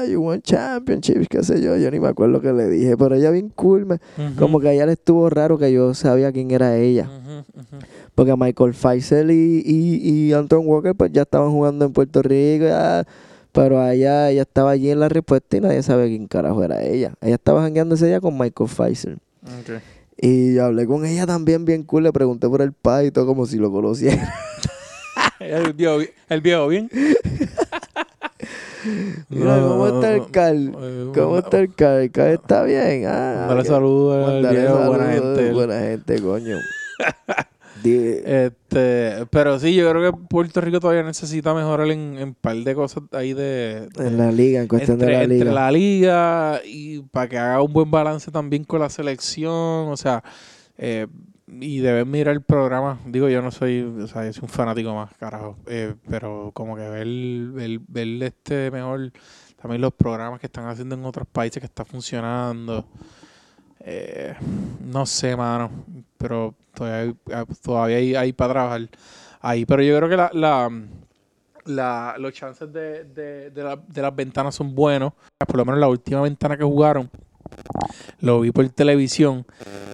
ah, you won championships, qué sé yo, yo ni me acuerdo qué le dije, pero ella bien cool, me- como que a ella le estuvo raro que yo sabía quién era ella. Ujú. Porque Michael Faisal y, y, y Anton Walker pues ya estaban jugando en Puerto Rico, ya, pero ella, ella estaba allí en la respuesta y nadie sabe quién carajo era ella. Ella estaba jangueando ese día con Michael Faisal. Y yo hablé con ella también bien cool, le pregunté por el pai y todo como si lo conociera. El viejo, bi- el viejo bien. Mira, ¿cómo está el Carl? Eh, ¿Cómo está el Carl? ¿El Carl está bien? Ah, que- saludos al viejo, buena gente. Buena gente, coño. Este, pero sí, yo creo que Puerto Rico todavía necesita mejorar en un par de cosas ahí de, de- en la liga, en cuestión entre, de la entre liga. la liga y para que haga un buen balance también con la selección, o sea, eh, y deben mirar el programa. Digo, yo no soy, o sea, yo soy un fanático más, carajo, eh, pero como que ver, ver, ver este mejor también los programas que están haciendo en otros países que está funcionando. Eh, no sé, mano, pero todavía hay, todavía hay, para trabajar ahí. Pero yo creo que la, la, los chances de, de, la- las ventanas son buenos. Por lo menos la última ventana que jugaron, lo vi por televisión.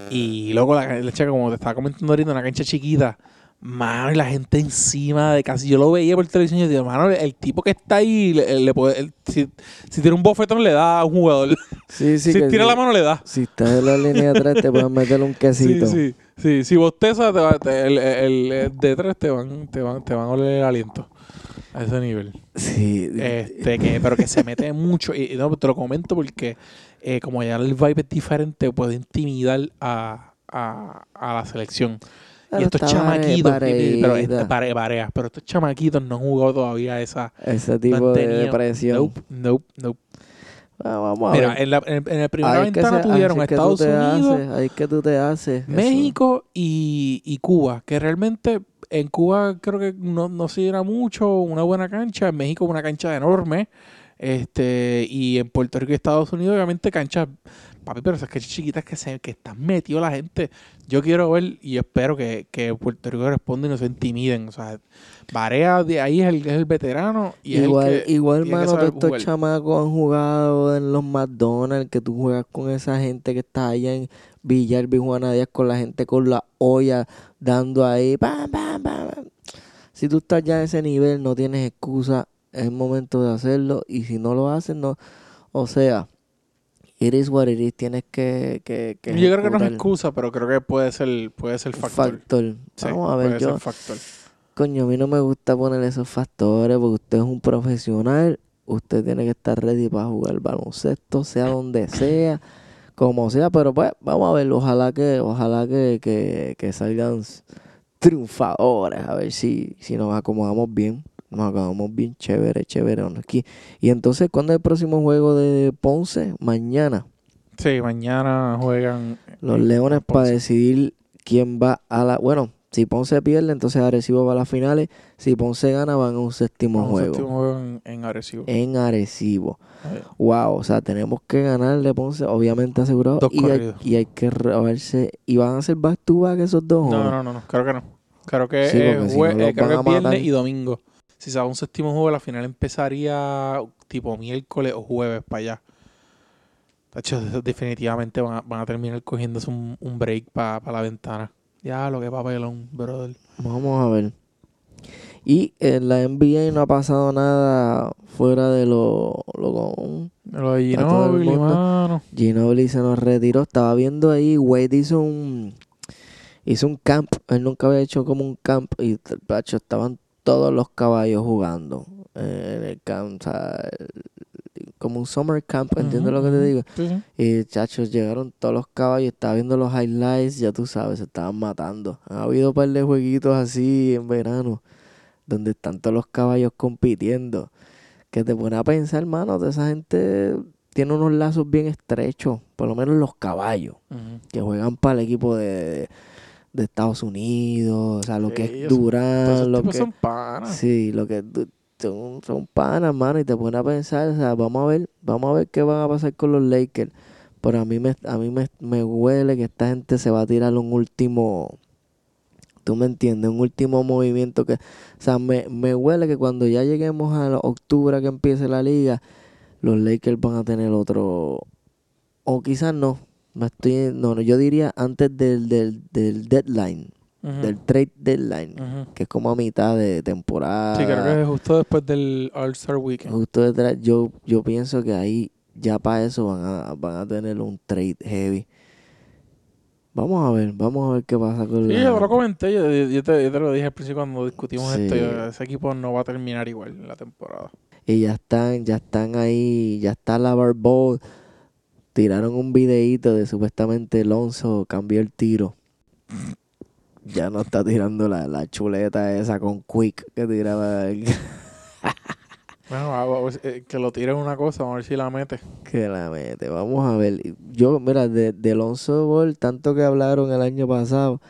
Y luego la cancha, como te estaba comentando ahorita, una cancha chiquita. Mano, y la gente encima de casi. Yo lo veía por televisión y yo digo, mano, el tipo que está ahí, le, le puede, el- si, si tiene un bofetón, le da a un jugador. Sí, sí, si que tira sí. la mano, le da. Si estás en la línea de tres, te pueden meter un quesito. Sí, sí, sí. Si bosteza, te va- te- el, el- el de tres te van, te van, te van a oler el aliento. A ese nivel. Sí. Este, que, pero que se mete mucho. Y, y no, te lo comento porque eh, como ya el vibe es diferente, puede intimidar a, a, a la selección. Pero y estos chamaquitos, pero, este, pare- pero estos chamaquitos no han jugado todavía esa. Ese tipo de tenido- presión. Nope, nope, nope. Ah, vamos a Mira, ver. en la, en, en la primera Ahí es que ventana se- tuvieron es que Estados Unidos, haces, ahí es que tú te haces. eso. México y, y Cuba, que realmente en Cuba creo que no, no se llena mucho, una buena cancha, en México una cancha enorme, este y en Puerto Rico y Estados Unidos obviamente canchas, papi, pero esas canchas chiquitas que se que están metidos la gente, yo quiero ver y espero que, que Puerto Rico responda y no se intimiden, o sea, Barea de ahí es el, es el veterano y igual, es el que igual mano, todos estos chamacos han jugado en los McDonald's, que tú juegas con esa gente que está allá en Villalba y Juana Díaz con la gente con la olla dando ahí. pam, pam, pam. Si tú estás ya a ese nivel, no tienes excusa. Es el momento de hacerlo. Y si no lo haces, no. O sea, it is what it is. Tienes que. que, que Yo creo que no es excusa, pero creo que puede ser, puede ser factor. factor. Sí, Vamos a ver, puede yo, ser factor. coño, a mí no me gusta poner esos factores porque usted es un profesional, usted tiene que estar ready para jugar baloncesto, sea donde sea, como sea, pero pues vamos a ver, ojalá que, ojalá que, que, que salgan triunfadores, a ver si, si nos acomodamos bien, nos acomodamos bien chévere, chévere aquí. Y entonces, ¿cuándo es el próximo juego de Ponce? Mañana. Sí, mañana juegan. Los Leones para decidir quién va a la... Bueno, si Ponce pierde, entonces Arecibo va a las finales. Si Ponce gana, van a un séptimo Vamos, juego. séptimo juego en, en Arecibo. En Arecibo. Eh, Wow, o sea, tenemos que ganarle Ponce, obviamente asegurado. Dos y, hay, y hay que verse... ¿Y van a ser back to back esos dos? No, no, no, no, creo que no. Creo que Sí, si jue- no eh, creo que a es viernes y domingo. Si se va un séptimo juego, la final empezaría tipo miércoles o jueves para allá. Tacho, definitivamente van a, van a terminar cogiéndose un, un break para la ventana. Ya, lo que papelón, brother. Vamos a ver. Y en la NBA no ha pasado nada fuera de lo, lo común. Lo de Ginobili, mano. Ginobili se nos retiró. Estaba viendo ahí, Wade hizo un hizo un camp. Él nunca había hecho como un camp y pacho, estaban todos los caballos jugando eh, en el camp. o sea, como un summer camp, ¿entiendes lo que te digo? Sí. Y chachos, llegaron todos los caballos, estaba viendo los highlights, ya tú sabes, se estaban matando. Ha habido un par de jueguitos así en verano, donde están todos los caballos compitiendo. Que te pone a pensar, hermano, de esa gente tiene unos lazos bien estrechos, por lo menos los caballos, que juegan para el equipo de, de Estados Unidos, o sea, lo que es Durán, lo que... son panas. Sí, lo que son, son panas, mano, y te pone a pensar, o sea, vamos a ver, vamos a ver qué van a pasar con los Lakers. Pero a mí me, a mí me, me huele que esta gente se va a tirar un último, tú me entiendes, un último movimiento que, o sea, me, me huele que cuando ya lleguemos a octubre que empiece la liga, los Lakers van a tener otro, o quizás no, no estoy, no, no, yo diría antes del, del, del deadline, del trade deadline que es como a mitad de temporada. Sí, creo que es justo después del All-Star Weekend. Justo detrás, yo, yo pienso que ahí ya para eso van a, van a tener un trade heavy. Vamos a ver, vamos a ver qué pasa con Sí, la... yo lo comenté, yo, yo te, yo te lo dije al principio cuando discutimos Sí. esto, yo- ese equipo no va a terminar igual en la temporada. Y ya están, ya están ahí, ya está la Ball. Tiraron un videíto de supuestamente Alonso cambió el tiro. Ya no está tirando la, la chuleta esa con Quick que tiraba el- Bueno, va- eh, que lo tiren una cosa, vamos a ver si la mete. que la mete. Vamos a ver. Yo, mira, de, de Alonso Ball, tanto que hablaron el año pasado,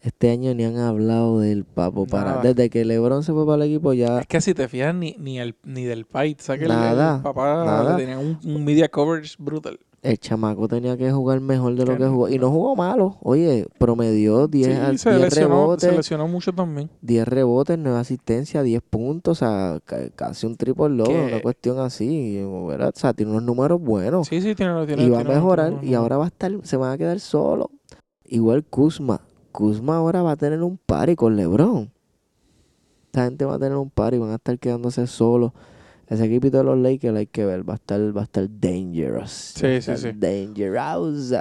este año ni han hablado del papo. Para, Nada. desde que LeBron se fue para el equipo ya... Es que si te fijas, ni, ni, el, ni del ¿sabes que el- Nada, el, papá nada. tenía un, un media coverage brutal? El chamaco tenía que jugar mejor de lo Que jugó. Y no jugó malo. Oye, promedió 10, a- Sí, se 10 lesionó, rebotes. se lesionó mucho también. 10 rebotes, 9 asistencias, 10 puntos, o sea, ca- casi un triple logro, una cuestión así, ¿verdad? O sea, tiene unos números buenos. Sí, sí, tiene, tiene y va a mejorar, tiene- y ahora va a estar, se van a quedar solo. Igual Kuzma. Kuzma ahora va a tener un party con LeBron. Esta gente va a tener un party, van a estar quedándose solos. Ese equipito de los Lakers hay que ver, va a estar, va a estar dangerous. Sí, va a sí, estar sí. Dangerous.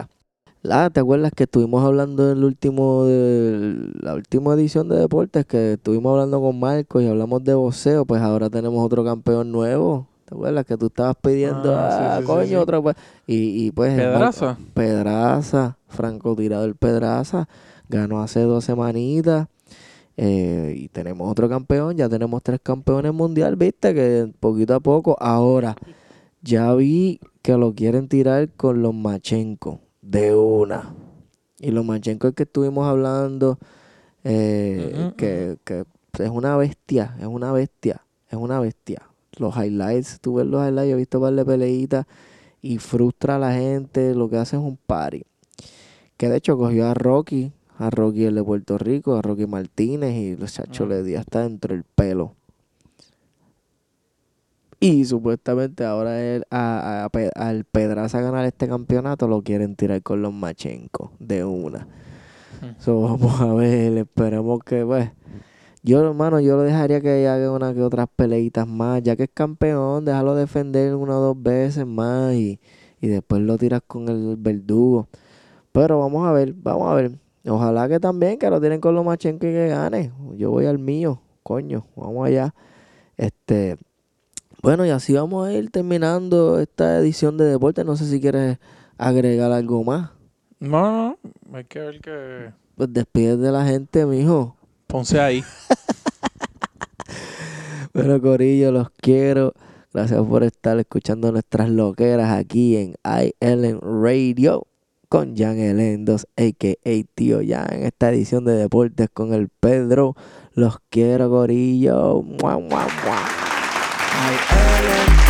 Ah, ¿te acuerdas que estuvimos hablando en el último de, la última edición de deportes que estuvimos hablando con Marcos y hablamos de boxeo? Pues ahora tenemos otro campeón nuevo. ¿Te acuerdas que tú estabas pidiendo, Ah, sí, sí, coño, sí. otro? Pues, y, y pues Pedraza. Marco- Pedraza, francotirador Pedraza, ganó hace dos semanitas. Eh, y tenemos otro campeón, ya tenemos tres campeones mundial, viste, que poquito a poco. Ahora, ya vi que lo quieren tirar con los Machenko, de una. Y los Machenko es que estuvimos hablando, eh, que, que es una bestia, es una bestia, es una bestia. Los highlights, tú ves los highlights, yo he visto un par de peleitas y frustra a la gente, lo que hace es un party. Que de hecho cogió a Rocky, a Rocky el de Puerto Rico, a Rocky Martínez y los chachos Ah. le dio hasta dentro el pelo. Y supuestamente ahora él, a, a Pe- al Pedraza ganar este campeonato lo quieren tirar con los Machenko de una. So, vamos a ver, esperemos que, pues. Yo, hermano, yo lo dejaría que haga una que otras peleitas más. Ya que es campeón, déjalo defender una o dos veces más y, y después lo tiras con el verdugo. Pero vamos a ver, vamos a ver. Ojalá que también que lo tienen con los Machenko y que gane. Yo voy al mío, coño, vamos allá. Este, bueno, y así vamos a ir terminando esta edición de deporte. No sé si quieres agregar algo más. No, no, hay que ver que... Pues despides de la gente, mijo. Ponce ahí. Bueno, Corillo, los quiero. Gracias por estar escuchando nuestras loqueras aquí en ILN Radio con Jan Elendos, a.k.a. Tío Jan, en esta edición de Deportes con el Pedro. Los quiero, Corillo. Mua, mua, mua. I